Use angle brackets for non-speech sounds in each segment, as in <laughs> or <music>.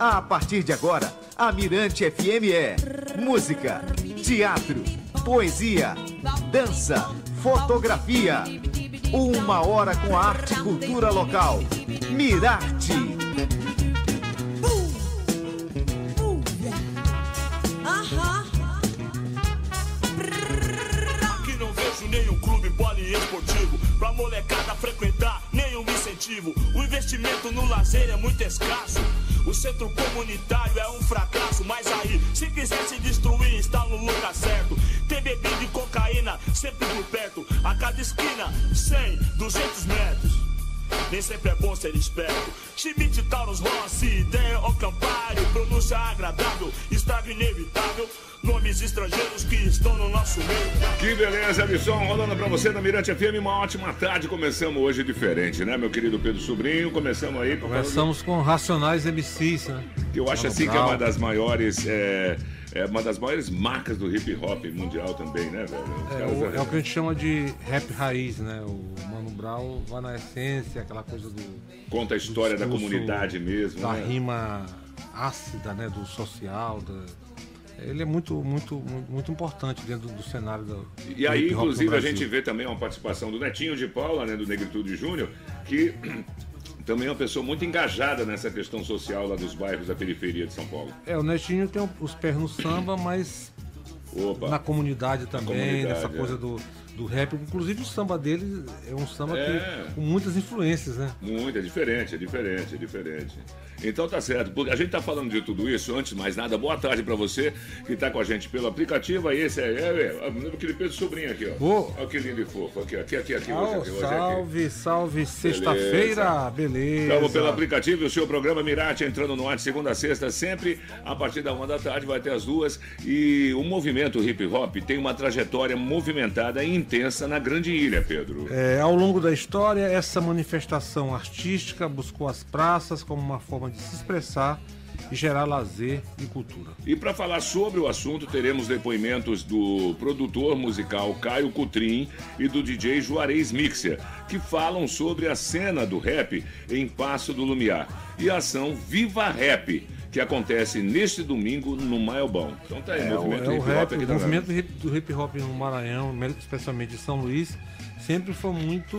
A partir de agora, a Mirante FM é música, teatro, poesia, dança, fotografia. Uma hora com a arte e cultura local. Mirarte. Aqui não vejo nenhum clube poliesportivo pra molecada frequentar, nenhum incentivo. O investimento no lazer é muito escasso. O centro comunitário é um fracasso, mas aí, se quiser se destruir, está no lugar certo. Tem bebida e cocaína sempre por perto. A cada esquina, 100, 200 metros. Nem sempre é bom ser esperto. Schmidt, Taurus, Rossi, ideia ou. Pronúncia agradável, estrago inevitável. Nomes estrangeiros que estão no nosso meio. Que beleza, Alisson, rolando pra você na Mirante FM, uma ótima tarde. Começamos hoje diferente, né, meu querido Pedro Sobrinho? Começamos aí. Começamos com Racionais MCs, né? Que eu acho assim que é uma das maiores. É, é uma das maiores marcas do hip hop mundial também, né, velho? É o, é o que a gente chama de rap raiz, né? O Mano Brown vai na essência, aquela coisa do. Conta a história da comunidade mesmo, Da né? rima ácida, né? Do social. da- Ele é muito, muito, muito, muito importante dentro do cenário do. E do aí, inclusive, a gente vê também uma participação do Netinho de Paula, né, do Negritude Júnior, que <clears throat> também é uma pessoa muito engajada nessa questão social lá dos bairros da periferia de São Paulo. É, o Netinho tem os pés no samba, mas Opa! na comunidade também, comunidade, nessa é. coisa do, do rap. Inclusive o samba dele é um samba É. que, com muitas influências, né? Muito, é diferente, é diferente, é diferente. Então tá certo. A gente tá falando de tudo isso, antes de mais nada, boa tarde pra você que tá com a gente pelo aplicativo. Aí esse é, é, é aquele Pedro Sobrinho aqui, ó. Ô. Olha que lindo e fofo. Aqui, aqui, aqui, aqui, hoje, Ah, aqui, hoje, aqui. salve, salve, sexta-feira, beleza. Estamos pelo aplicativo, o seu programa Mirate entrando no ar de segunda a sexta, sempre a partir da uma da tarde, vai até as duas. E o movimento hip hop tem uma trajetória movimentada e intensa na Grande Ilha, Pedro. É, ao longo da história, essa manifestação artística buscou as praças como uma forma de se expressar e gerar lazer e cultura. E para falar sobre o assunto, teremos depoimentos do produtor musical Caio Cutrim e do DJ Juarez Mixer, que falam sobre a cena do rap em Passo do Lumiar e a ação Viva Rap, que acontece neste domingo no Maelbão. Então tá aí, É, o, movimento é o hip hop rap, aqui o movimento do hip- hop no Maranhão, especialmente de São Luís, sempre foi muito,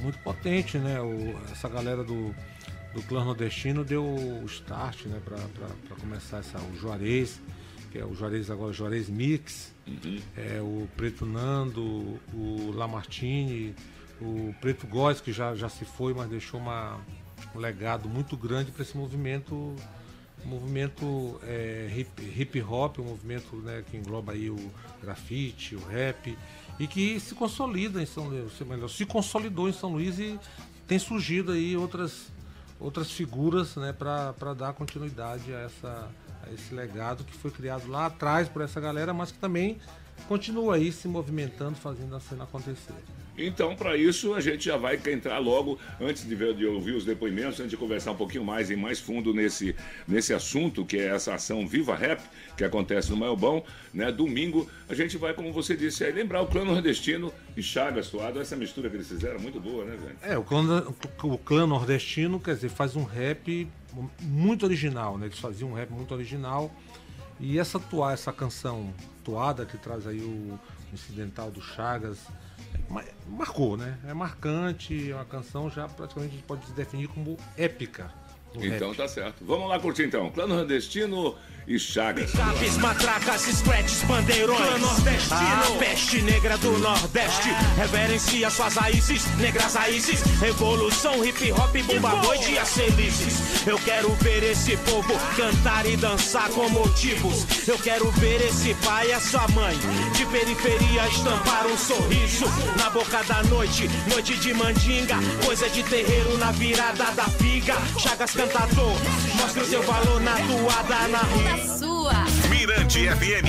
muito potente, né? O- essa galera do, do clã nordestino deu o start, né? Para começar essa, o Juarez, que é o Juarez agora, o Juarez Mix, é, o Preto Nando, o Lamartine, o Preto Góes, que já, já se foi, mas deixou uma, um legado muito grande para esse movimento movimento é, hip, hip hop, um movimento né, que engloba aí o grafite, o rap, e que se consolida em São Luís, melhor, se consolidou em São Luís e tem surgido aí outras, outras figuras né, para dar continuidade a, essa, a esse legado que foi criado lá atrás por essa galera, mas que também continua aí se movimentando, fazendo a cena acontecer. Então, para isso, a gente já vai entrar logo, antes de, ver, de ouvir os depoimentos, antes de conversar um pouquinho mais e mais fundo nesse, nesse assunto, que é essa ação Viva Rap, que acontece no Maelbão, né? Domingo, a gente vai, como você disse, aí, lembrar o clã nordestino e Chagas Suado, essa mistura que eles fizeram, muito boa, né, velho? É, o clã, o clã nordestino, quer dizer, faz um rap muito original, né? Eles faziam um rap muito original. E essa toa, essa canção toada que traz aí o incidental do Chagas, marcou, né? É marcante, é uma canção já praticamente pode se definir como épica. Então tá certo. Vamos lá curtir então. Clã nordestino e Chagas. Capes, matracas, scratches, bandeirões. Clã nordestino. A peste negra do Nordeste. Reverencia suas raízes, negras raízes. Revolução, hip hop, bomba noite e as felices. Eu quero ver esse povo cantar e dançar com motivos. Eu quero ver esse pai e a sua mãe. De periferia estampar um sorriso. Na boca da noite, noite de mandinga. Coisa de terreiro na virada da figa. Chagas cantador, mostra o seu valor na toada, na rima. sua. Mirante FM.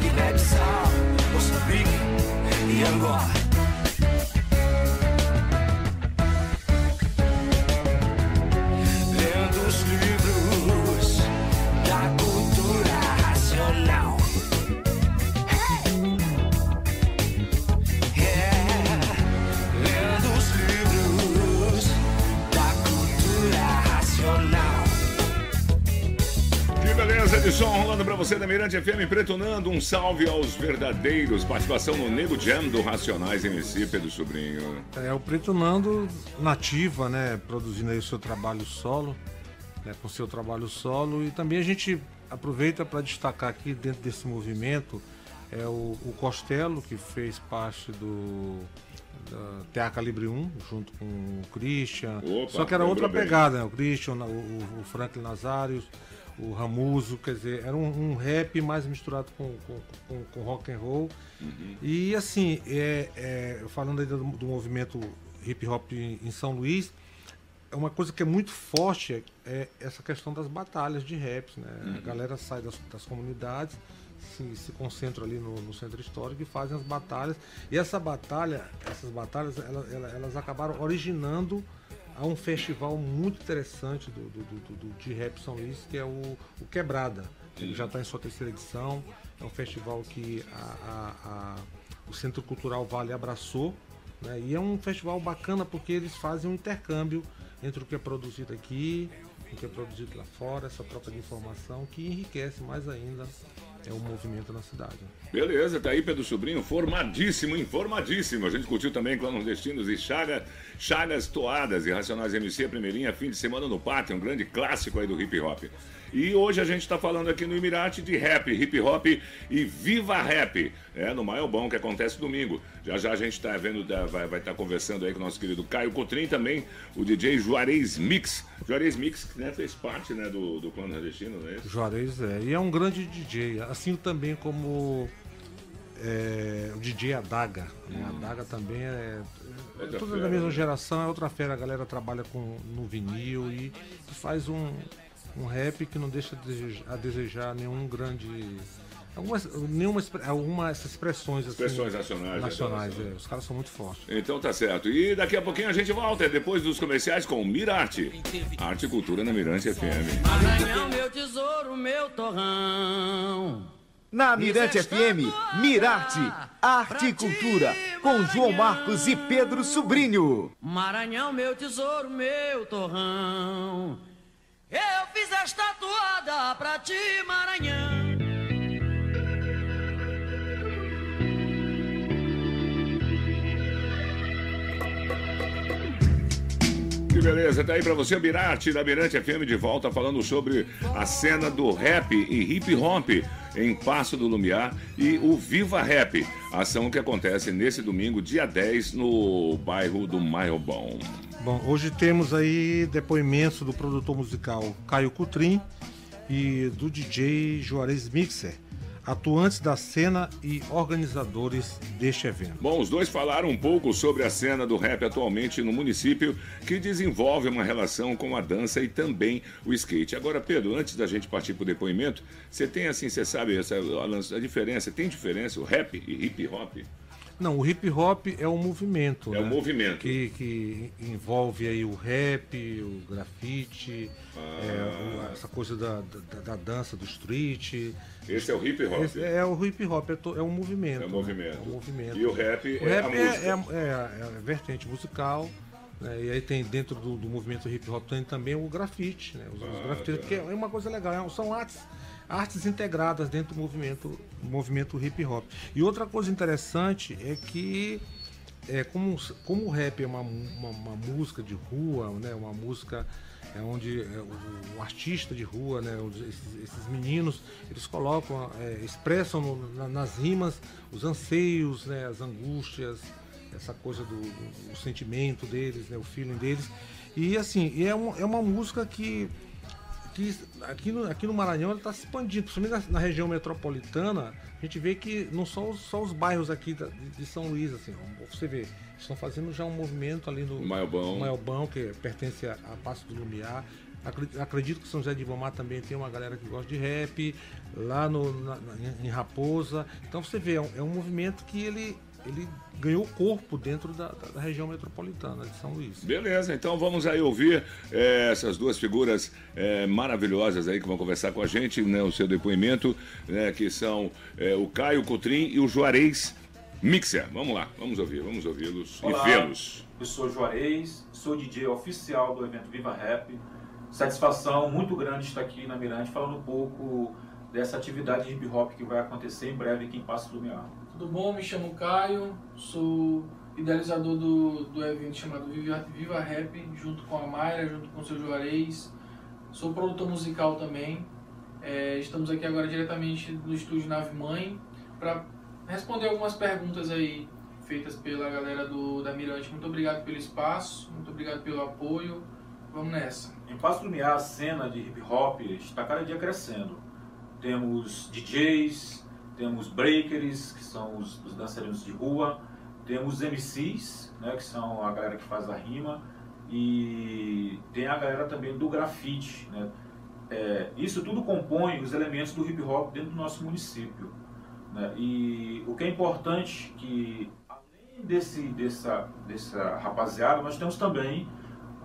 Guiné-Bissau, Moçambique e Angola. Mirante FM, pretonando um salve aos verdadeiros. Participação no Nego Jam do Racionais MC, Pedro Sobrinho. É o Preto Nando nativa, né? Produzindo aí o seu trabalho solo, né, com seu trabalho solo. E também a gente aproveita para destacar aqui dentro desse movimento é o, o Costello, que fez parte do da TA Calibre 1, junto com o Christian. Opa, Só que era outra bem. pegada, né? O Christian, o, o, o Franklin Nazários, o Ramuso, quer dizer, era um, um rap mais misturado com, com, com, com rock and roll. E assim, é, é, falando aí do, do movimento hip hop em, em São Luís, é uma coisa que é muito forte é, é essa questão das batalhas de raps, né? A galera sai das, das comunidades, se, se concentra ali no, no centro histórico e fazem as batalhas. E essa batalha, essas batalhas, ela- ela- elas acabaram originando a um festival muito interessante do, do- do- do- de rap São Luís, que é o, o Quebrada. Ele já está em sua terceira edição. É um festival que a- a- a- o Centro Cultural Vale abraçou. né? E é um festival bacana porque eles fazem um intercâmbio entre o que é produzido aqui, o que é produzido lá fora, essa troca de informação que enriquece mais ainda é o movimento na cidade. Beleza, tá aí Pedro Sobrinho, formadíssimo, informadíssimo. A gente curtiu também Clandestinos e Chaga, Chagas Toadas e Racionais MC, a primeirinha, fim de semana no Pátio, um grande clássico aí do hip hop. E hoje a gente tá falando aqui no Emirate de rap, hip hop e viva rap. É, no Maiobão, que acontece domingo. Já já a gente tá vendo, da- vai estar tá conversando aí com o nosso querido Caio Cotrim também, o DJ Juarez Mix. Juarez Mix, né, fez parte né, do, do clã nordestino, não é isso? Juarez é, e é um grande DJ, assim também como é, o DJ Adaga. Né? Adaga também é, é toda da mesma né? geração, é outra fera. A galera trabalha com, no vinil e, e faz um, um rap que não deixa a desejar, nenhum grande. Algumas, nenhuma, algumas expressões, assim, Expressões nacionais, nacionais né? é, os caras são muito fortes. Então tá certo. E daqui a pouquinho a gente volta, depois dos comerciais, com Mirarte. Arte e Cultura na Mirante FM. Maranhão, meu tesouro, meu torrão. Na Mirante FM, Mirarte, Arte e Cultura, com João Marcos e Pedro Sobrinho. Maranhão, meu tesouro, meu torrão. Eu fiz esta toada pra ti, Maranhão. Que beleza, tá aí pra você, Mirarte, da Mirante FM, de volta falando sobre a cena do rap e hip hop em Passo do Lumiar e o Viva Rap, ação que acontece nesse domingo, dia 10, no bairro do Maiobão. Bom, hoje temos aí depoimentos do produtor musical Caio Cutrim e do DJ Juarez Mixer, atuantes da cena e organizadores deste evento. Bom, os dois falaram um pouco sobre a cena do rap atualmente no município, que desenvolve uma relação com a dança e também o skate. Agora, Pedro, antes da gente partir para o depoimento, você tem assim, você sabe essa, a, a diferença, tem diferença o rap e hip hop? Não, o hip hop é um movimento. É um né? movimento. Que, que envolve aí o rap, o grafite, Ah. é, essa coisa da, da, da dança, do street. Esse é o hip hop. Esse é o hip hop, é, to- é um movimento. É um né? movimento. É um movimento. E o rap O é rap a é, música. é- é- é a vertente musical. né? E aí tem dentro do, do movimento hip hop tem também o grafite, né? Os, Ah, grafites, tá. que é uma coisa legal, é- são artes, artes integradas dentro do movimento, movimento hip hop. E outra coisa interessante é que é, como, como o rap é uma, uma, uma música de rua, né? Uma música é onde é, o, o artista de rua, né? esses, esses meninos, eles colocam, é, expressam no- na- nas rimas os anseios, né? As angústias, essa coisa do, do- sentimento deles, né? O feeling deles. E assim, é, um- é uma música que que aqui no, aqui no Maranhão ele está se expandindo, principalmente na, na região metropolitana, a gente vê que não são os- só os bairros aqui da- de, de São Luís, assim, você vê, estão fazendo já um movimento ali no Maiobão. que pertence a, a Passo do Lumiar. Acre- Acredito que São José de Ibamar também tem uma galera que gosta de rap, lá no, na- em Raposa. Então você vê, é um, é um movimento que ele, ele ganhou corpo dentro da, da- região metropolitana de São Luís. Beleza, então vamos aí ouvir eh, essas duas figuras eh, maravilhosas aí que vão conversar com a gente, né, o seu depoimento, né, que são eh, o Caio Cotrim e o Juarez Mixer. Vamos lá, vamos ouvir, vamos ouvi-los e Olá, vê-los. eu sou Juarez, sou DJ oficial do evento Viva Rap. Satisfação muito grande estar aqui na Mirante falando um pouco dessa atividade de hip hop que vai acontecer em breve aqui em Passo Lumiar. Tudo bom? Me chamo Caio, sou idealizador do, do evento chamado Viva, Viva Rap, junto com a Mayra, junto com o seu Juarez. Sou produtor musical também. É, estamos aqui agora diretamente no estúdio Nave Mãe para responder algumas perguntas aí feitas pela galera do, da Mirante. Muito obrigado pelo espaço, muito obrigado pelo apoio. Vamos nessa. Em Passo Lumiar, a cena de hip hop está cada dia crescendo. Temos DJs, temos breakers, que são os, os dançarinos de rua, temos MCs, né, que são a galera que faz a rima, e tem a galera também do grafite. Né? É, isso tudo compõe os elementos do hip hop dentro do nosso município. Né? E o que é importante que além desse, dessa, dessa rapaziada, nós temos também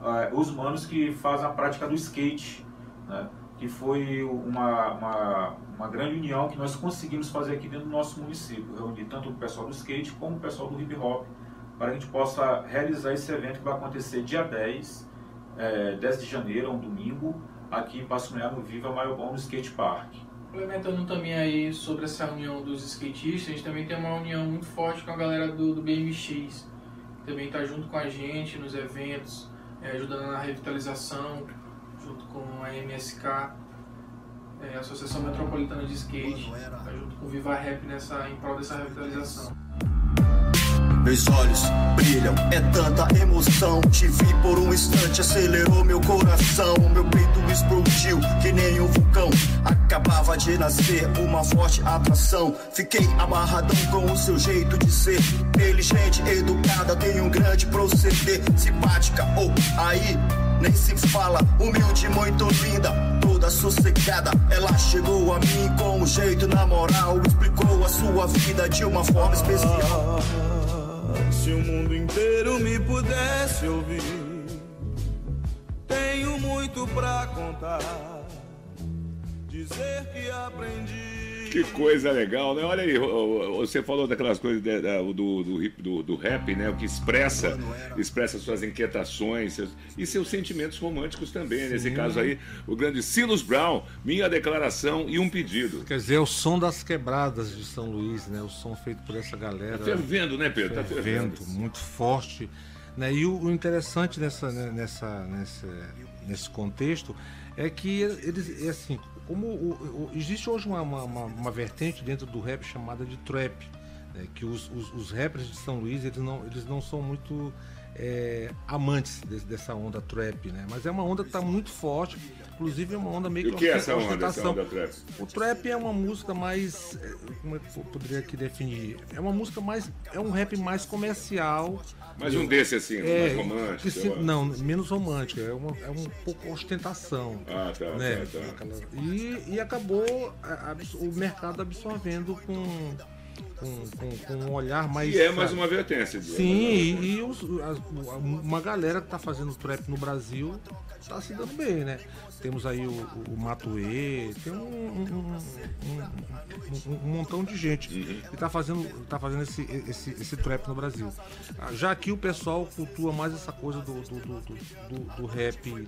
uh, os manos que fazem a prática do skate, né? Que foi uma, uma, uma, grande união que nós conseguimos fazer aqui dentro do nosso município, reunir tanto o pessoal do skate como o pessoal do hip hop, para que a gente possa realizar esse evento que vai acontecer dia 10, é, 10 de janeiro, um domingo, aqui em Passo Meia, no Viva Maiobão, no Skate Park. Complementando também aí sobre essa união dos skatistas, a gente também tem uma união muito forte com a galera do, do BMX, que também está junto com a gente nos eventos, é, ajudando na revitalização, junto com a MSK, é, Associação Metropolitana de Skate, tá junto com o Viva Rap nessa, em prol dessa revitalização. Meus olhos brilham, é tanta emoção. Te vi por um instante, acelerou meu coração. Meu peito explodiu que nem um vulcão. Acabava de nascer uma forte atração. Fiquei amarradão com o seu jeito de ser. Inteligente, educada, tem um grande proceder. Simpática, ou oh, aí nem se fala. Humilde, muito linda, toda sossegada. Ela chegou a mim com um jeito na moral. Explicou a sua vida de uma forma especial. Se o mundo inteiro me pudesse ouvir, tenho muito pra contar. Dizer que aprendi. Que coisa legal, né? Olha aí, você falou daquelas coisas do, do, do, do, rap, né? O que expressa, expressa suas inquietações seus, e seus sentimentos românticos também. Sim. Nesse caso aí, o grande Silas Brown, minha declaração e um pedido. Quer dizer, é o som das quebradas de São Luís, né? O som feito por essa galera. Tá fervendo, né, Pedro? Tá fervendo, muito forte. Né? E o, o interessante nessa, né, nessa, nessa, nesse contexto é que eles, é assim, como o, o, existe hoje uma, uma, uma, vertente dentro do rap chamada de trap, né, que os, os, os, rappers de São Luís eles não, eles não são muito é, amantes de, dessa onda trap, né? Mas é uma onda que está muito forte, inclusive é uma onda meio que. O que é essa onda, essa onda trap? O trap é uma música mais, é, como é que eu poderia aqui definir? É uma música mais, é um rap mais comercial. Mas um desse assim, é, mais romântico? Se, não, menos romântico, é, uma, é um pouco ostentação. Ah, tá, né? tá, tá. E, e acabou a, a, o mercado absorvendo com com, com, com, um olhar mais. E é mais uma vertência. Sim, e, e os, as, uma galera que está fazendo trap no Brasil está se dando bem, né? Temos aí o, o Matuê, tem um, um, um, um, montão de gente uhum. que está fazendo, tá fazendo esse, esse, esse trap no Brasil. Já aqui o pessoal cultua mais essa coisa do, do, do, do, do rap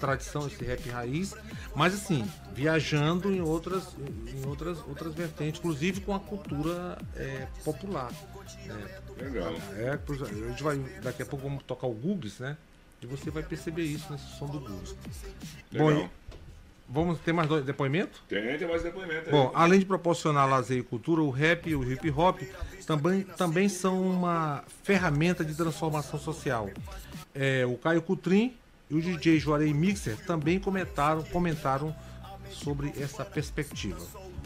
tradição, esse rap raiz, mas assim, viajando em outras, em outras, outras vertentes, inclusive com a cultura é, popular. É, Legal. É, a gente vai, daqui a pouco vamos tocar o Gugs, né? E você vai perceber isso nesse som do Gugs. Bom, Vamos ter mais dois depoimentos? Tem, tem mais depoimento aí. Bom, além de proporcionar lazer e cultura, o rap e o hip hop também, também são uma ferramenta de transformação social. É, o Caio Cutrim e o DJ Juarez Mixer também comentaram, comentaram sobre essa perspectiva.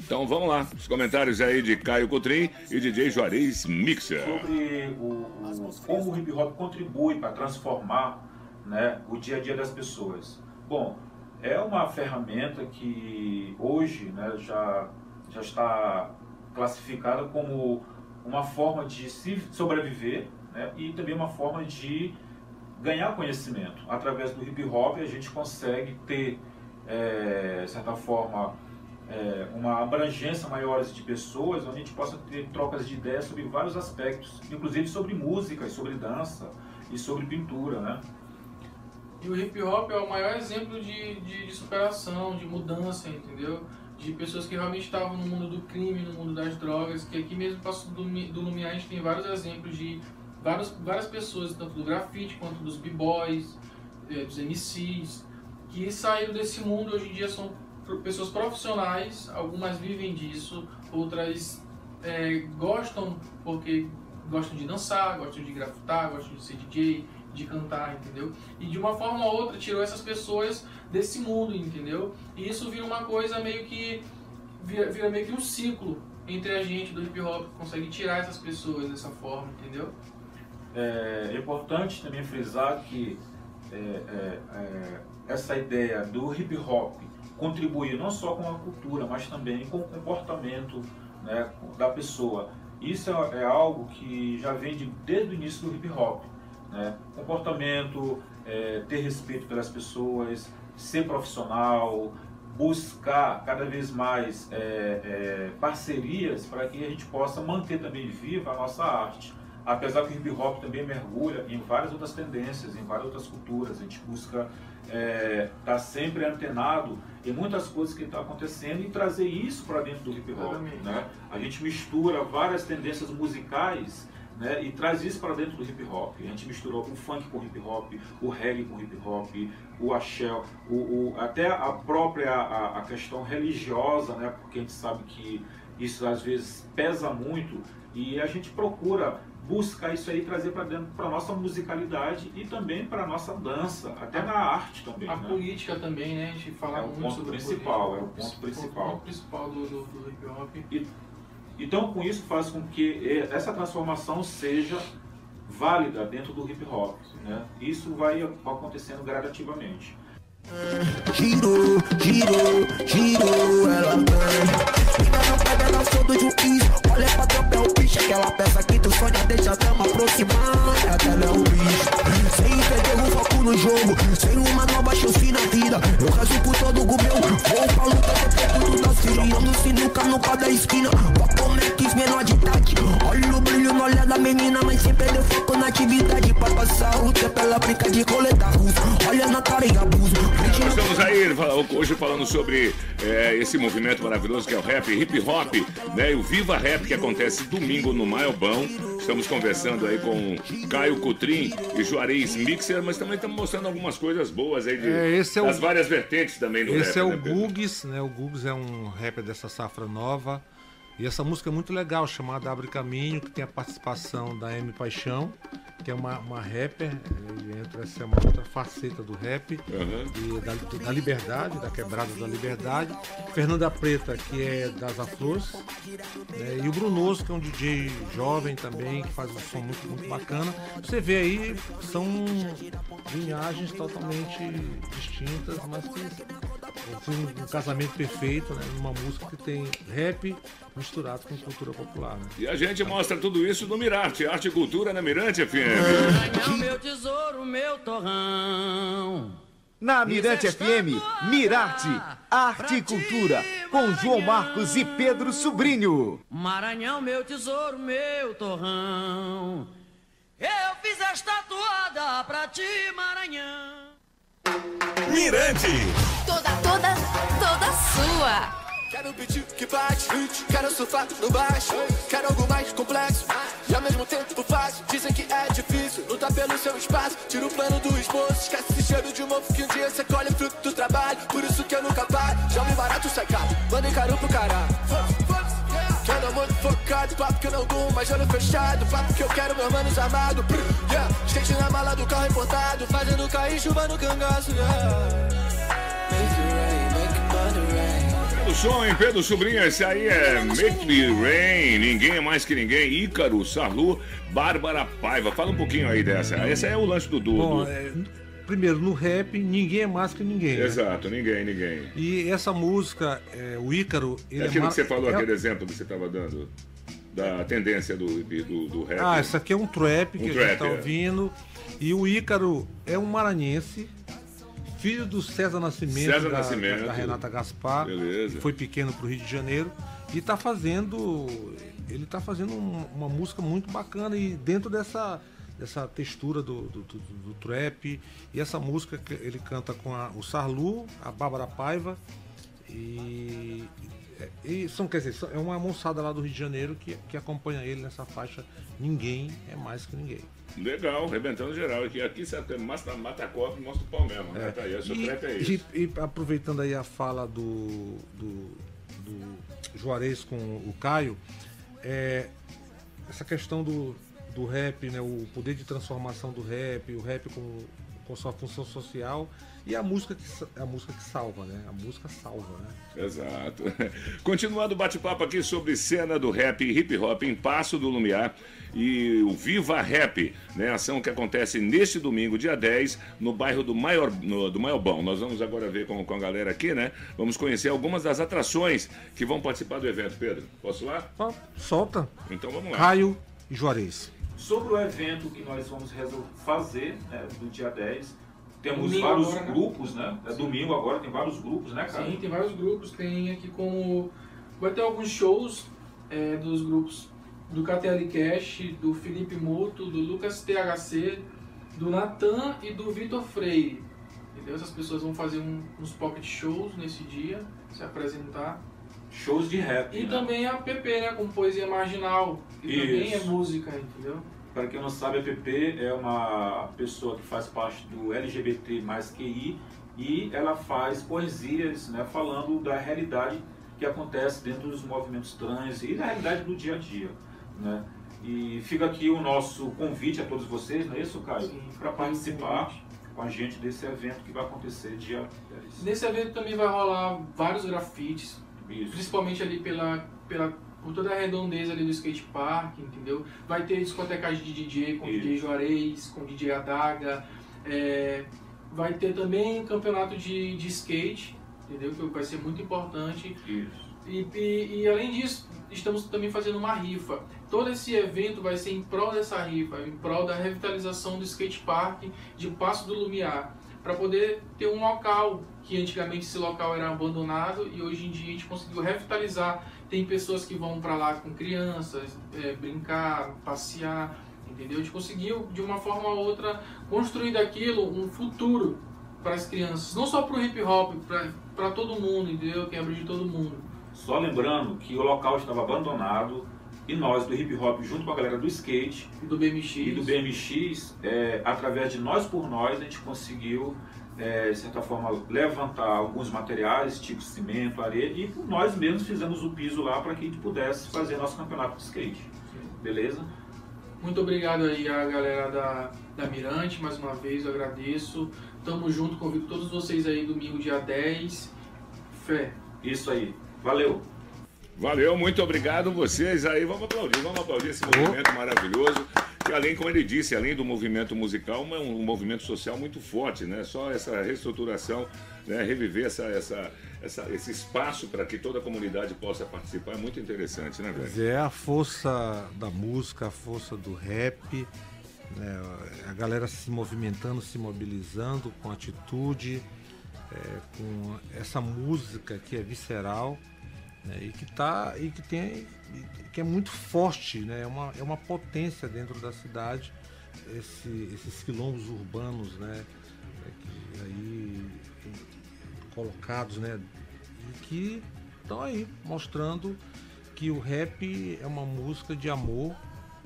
Então vamos lá, os comentários aí de Caio Cotrim e DJ Juarez Mixer. Sobre o, o, como o hip hop contribui para transformar né, o dia a dia das pessoas. Bom, é uma ferramenta que hoje né, já, já está classificada como uma forma de se sobreviver né, e também uma forma de ganhar conhecimento. Através do hip hop a gente consegue ter, é, de certa forma, é, uma abrangência maior de pessoas, onde a gente possa ter trocas de ideias sobre vários aspectos, inclusive sobre música, sobre dança e sobre pintura, né? E o hip hop é o maior exemplo de, de, de superação, de mudança, entendeu? de pessoas que realmente estavam no mundo do crime, no mundo das drogas, que aqui mesmo do, do Lumiar a gente tem vários exemplos de várias pessoas, tanto do grafite quanto dos b-boys, eh, dos MCs, que saíram desse mundo hoje em dia são pessoas profissionais, algumas vivem disso, outras eh, gostam porque gostam de dançar, gostam de grafitar, gostam de ser DJ, de cantar, entendeu? E de uma forma ou outra tirou essas pessoas desse mundo, entendeu? E isso vira uma coisa meio que vira, vira meio que um ciclo entre a gente do hip hop que consegue tirar essas pessoas dessa forma, entendeu? É importante também frisar que é, é, é, essa ideia do hip hop contribuir não só com a cultura, mas também com o comportamento né, da pessoa. Isso é, é algo que já vem de, desde o início do hip hop. Né? Comportamento, é, ter respeito pelas pessoas, ser profissional, buscar cada vez mais é, é, parcerias para que a gente possa manter também viva a nossa arte. Apesar que o hip hop também mergulha em várias outras tendências, em várias outras culturas, a gente busca estar sempre antenado em muitas coisas que estão acontecendo e trazer isso para dentro do hip hop. Né? A gente mistura várias tendências musicais né, e traz isso para dentro do hip hop. A gente misturou o funk com o hip hop, o reggae com o hip hop, o axé, o, o- até a própria a, a questão religiosa, né, porque a gente sabe que isso às vezes pesa muito e a gente procura buscar isso aí e trazer para dentro para nossa musicalidade e também para nossa dança, até na arte também. A né? política também, né? A gente fala É o muito ponto principal, política. é o ponto principal. O ponto principal do, do, do hip hop. Então, com isso, faz com que eh, essa transformação seja válida dentro do hip hop. Né? Isso vai acontecendo gradativamente. Girou, girou, girou, ela vem. Sou do juiz. Olha pra tropa, é o bicho. Aquela peça que tu sonha, deixa a trama aproximar. Ela é o bicho. Sem perder o foco no jogo. Sem uma nova chance na vida. Eu rezo por todo o meu. Vou pra luta, depois cuido da Siriano. Sinuca no pau da esquina. Papo Max, menor de idade. Olha o brilho no olhar da menina, mas sem perder foco na atividade. Pra passar o tempo, ela brinca de coleta russa. Olha na cara e abuso. Nós estamos aí hoje falando sobre é, esse movimento maravilhoso que é o rap, hip hop, né? E o Viva Rap que acontece domingo no Maelbão. Estamos conversando aí com Caio Cutrim e Juarez Mixer, mas também estamos mostrando algumas coisas boas aí de, É, esse é o- das várias vertentes também do Esse rap. é o né? Gugs, né? O Gugs é um rapper dessa safra nova. E essa música é muito legal, chamada Abre Caminho, que tem a participação da M Paixão, que é uma, uma rapper. Entra essa é uma outra faceta do rap. E da, da liberdade, da quebrada da liberdade. Fernanda Preta, que é das Aflores. né, E o Brunoso, que é um DJ jovem também, que faz um som muito, muito bacana. Você vê aí, são linhagens totalmente distintas, mas que um, um casamento perfeito, né? Uma música que tem rap misturado com cultura popular. Né? E a gente mostra tudo isso no Mirarte, Arte e Cultura na Mirante FM. Maranhão, meu tesouro, meu torrão. Na Mirante FM, Mirarte, Arte e Cultura, com João Marcos e Pedro Sobrinho. Maranhão, meu tesouro, meu torrão. Eu fiz esta toada pra ti, Maranhão. Mirante. Toda, toda, toda sua. Quero beat que bate, quero surfar no baixo, quero algo mais complexo e ao mesmo tempo fácil. Dizem que é difícil lutar pelo seu espaço. Tira o plano do esposo, esquece esse cheiro de mofo que um dia você colhe fruto do trabalho. Por isso que eu nunca paro, me barato sai caro, manda caro pro caralho. Que eu não muito focado, papo que eu não durmo, mas olho fechado. Papo que eu quero meus manos armados. Yeah. Skate na mala do carro importado, fazendo cair chuva no cangaço. Yeah. O som, hein, Pedro Sobrinho? Esse aí é Make Me Rain, ninguém é mais que ninguém. Ícaro, Sarlu, Bárbara Paiva. Fala um pouquinho aí dessa. Esse é o lance do Dudu. Bom, é, primeiro, no rap, ninguém é mais que ninguém. né? Exato, ninguém, ninguém. E essa música, é, o Ícaro. Ele É aquilo mar- que você falou, é- aquele exemplo que você estava dando, da tendência do, do, do rap. Ah, esse aqui é um trap que Um a trap, gente tá é. ouvindo. E o Ícaro é um maranhense, filho do César Nascimento, César da, Nascimento. da Renata Gaspar, Beleza. foi pequeno pro Rio de Janeiro, e tá fazendo. Ele tá fazendo um- uma música muito bacana e dentro dessa, dessa textura do, do, do- do trap. E essa música que ele canta com a- o Sarlu, a Bárbara Paiva. E, E, são, quer dizer, é uma moçada lá do Rio de Janeiro que, que acompanha ele nessa faixa. Ninguém é mais que ninguém. Legal, arrebentando geral. Aqui, aqui mata, mata copo e mostra o pau mesmo. Né? Tá aí, a sua E, é isso. e- e aproveitando aí a fala do, do, do Juarez com o Caio, é, essa questão do, do rap, né, o poder de transformação do rap, o rap com, com sua função social e a música que, a música que salva, né? A música salva, né? Exato. <laughs> Continuando o bate-papo aqui sobre cena do rap e hip hop em Passo do Lumiar e o Viva Rap, né? Ação que acontece neste domingo, dia 10, no bairro do Maior, no, do Maiobão. Nós vamos agora ver com, com a galera aqui, né? Vamos conhecer algumas das atrações que vão participar do evento. Pedro, posso lá? Solta. Então vamos lá. Caio Juarez. Sobre o evento que nós vamos fazer né, do dia 10, temos Domingo vários agora, né? grupos, né? É Sim. domingo agora, tem vários grupos, né, cara? Sim, tem vários grupos. Tem aqui como. Vai ter alguns shows é, dos grupos do KTL Cash, do Felipe Moto, do Lucas THC, do Natan e do Vitor Freire. Entendeu? Essas pessoas vão fazer um- uns pocket shows nesse dia, se apresentar. Shows de rap. E né? também a PP, né? Com poesia marginal, que também é Isso. música, entendeu? Para quem não sabe, a PP é uma pessoa que faz parte do LGBT mais QI e ela faz poesias né, falando da realidade que acontece dentro dos movimentos trans e da realidade do dia a dia. Né? E fica aqui o nosso convite a todos vocês, não é isso, Caio? Para participar com a gente desse evento que vai acontecer dia 10. Nesse evento também vai rolar vários grafites, principalmente ali pela, pela, por toda a redondeza ali do skate park, entendeu? Vai ter discotecagem de DJ com Isso. DJ Juarez, com DJ Adaga, é, vai ter também campeonato de, de skate, entendeu? Que vai ser muito importante. Isso. E, e, e além disso, estamos também fazendo uma rifa. Todo esse evento vai ser em prol dessa rifa, em prol da revitalização do skate park de Passo do Lumiar, para poder ter um local que antigamente esse local era abandonado e hoje em dia a gente conseguiu revitalizar. Tem pessoas que vão para lá com crianças, é, brincar, passear, entendeu? A gente conseguiu de uma forma ou outra construir daquilo um futuro para as crianças, não só para o hip hop, para todo mundo, entendeu? Que abrange todo mundo. Só lembrando que o local estava abandonado e nós do hip hop, junto com a galera do skate e do BMX, e do BMX é, através de nós por nós, a gente conseguiu, é, de certa forma, levantar alguns materiais, tipo cimento, areia, e nós mesmos fizemos o piso lá para que a gente pudesse fazer nosso campeonato de skate. Beleza? Muito obrigado aí a galera da, da Mirante, mais uma vez eu agradeço. Tamo junto, convido todos vocês aí domingo, dia 10. Fé. Isso aí. Valeu. Valeu, muito obrigado vocês aí. Vamos aplaudir, vamos aplaudir esse movimento maravilhoso. Que além, como ele disse, além do movimento musical, é um, movimento social muito forte, né? Só essa reestruturação, né? reviver essa, essa, essa, esse espaço para que toda a comunidade possa participar é muito interessante, né, velho? É a força da música, a força do rap, né? a galera se movimentando, se mobilizando com atitude, é, com essa música que é visceral né? e que tá e que tem que é muito forte, né? É uma, é uma potência dentro da cidade esse- esses quilombos urbanos, né? É que aí colocados, né? E que estão aí mostrando que o rap é uma música de amor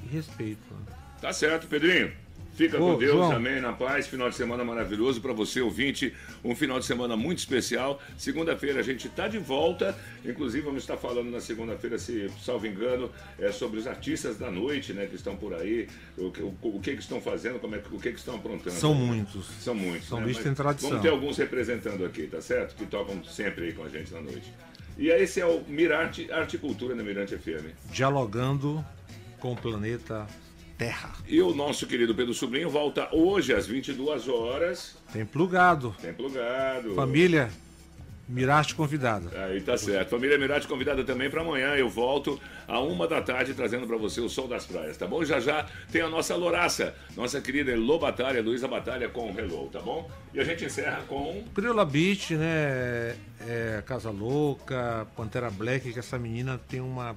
e respeito. né? Tá certo, Pedrinho. Fica Ô, com Deus, João. amém, na paz. Final de semana maravilhoso para você, ouvinte. Um final de semana muito especial. Segunda-feira a gente tá de volta. Inclusive, vamos estar falando na segunda-feira, se salvo engano, é, sobre os artistas da noite, né, que estão por aí. O, que- o, o que que estão fazendo, como é, o que que estão aprontando. São muitos. São muitos. São né? bichos tem tradição. Vamos ter alguns representando aqui, tá certo? Que tocam sempre aí com a gente na noite. E esse é o Mirarte Arte Cultura na Mirante FM. Dialogando com o planeta Terra. E o nosso querido Pedro Sobrinho volta hoje às 22 horas. Tem plugado. Tem plugado. Família, Miraste convidada. Aí tá certo. Família Mirate convidada também para amanhã. Eu volto a uma da tarde trazendo para você o Sol das Praias, tá bom? Já já tem a nossa louraça, nossa querida Elô Batalha, Luísa Batalha com o Hello, tá bom? E a gente encerra com Crioula Beach, né? É, Casa Louca, Pantera Black, que essa menina tem uma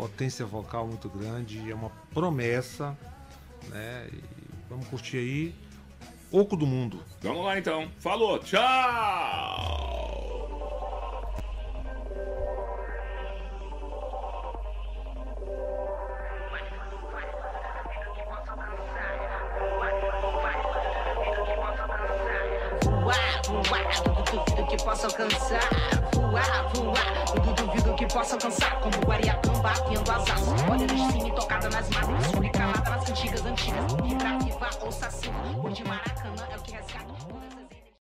potência vocal muito grande, é uma promessa, né? E vamos curtir aí. Oco do Mundo. Vamos lá então. Falou, tchau!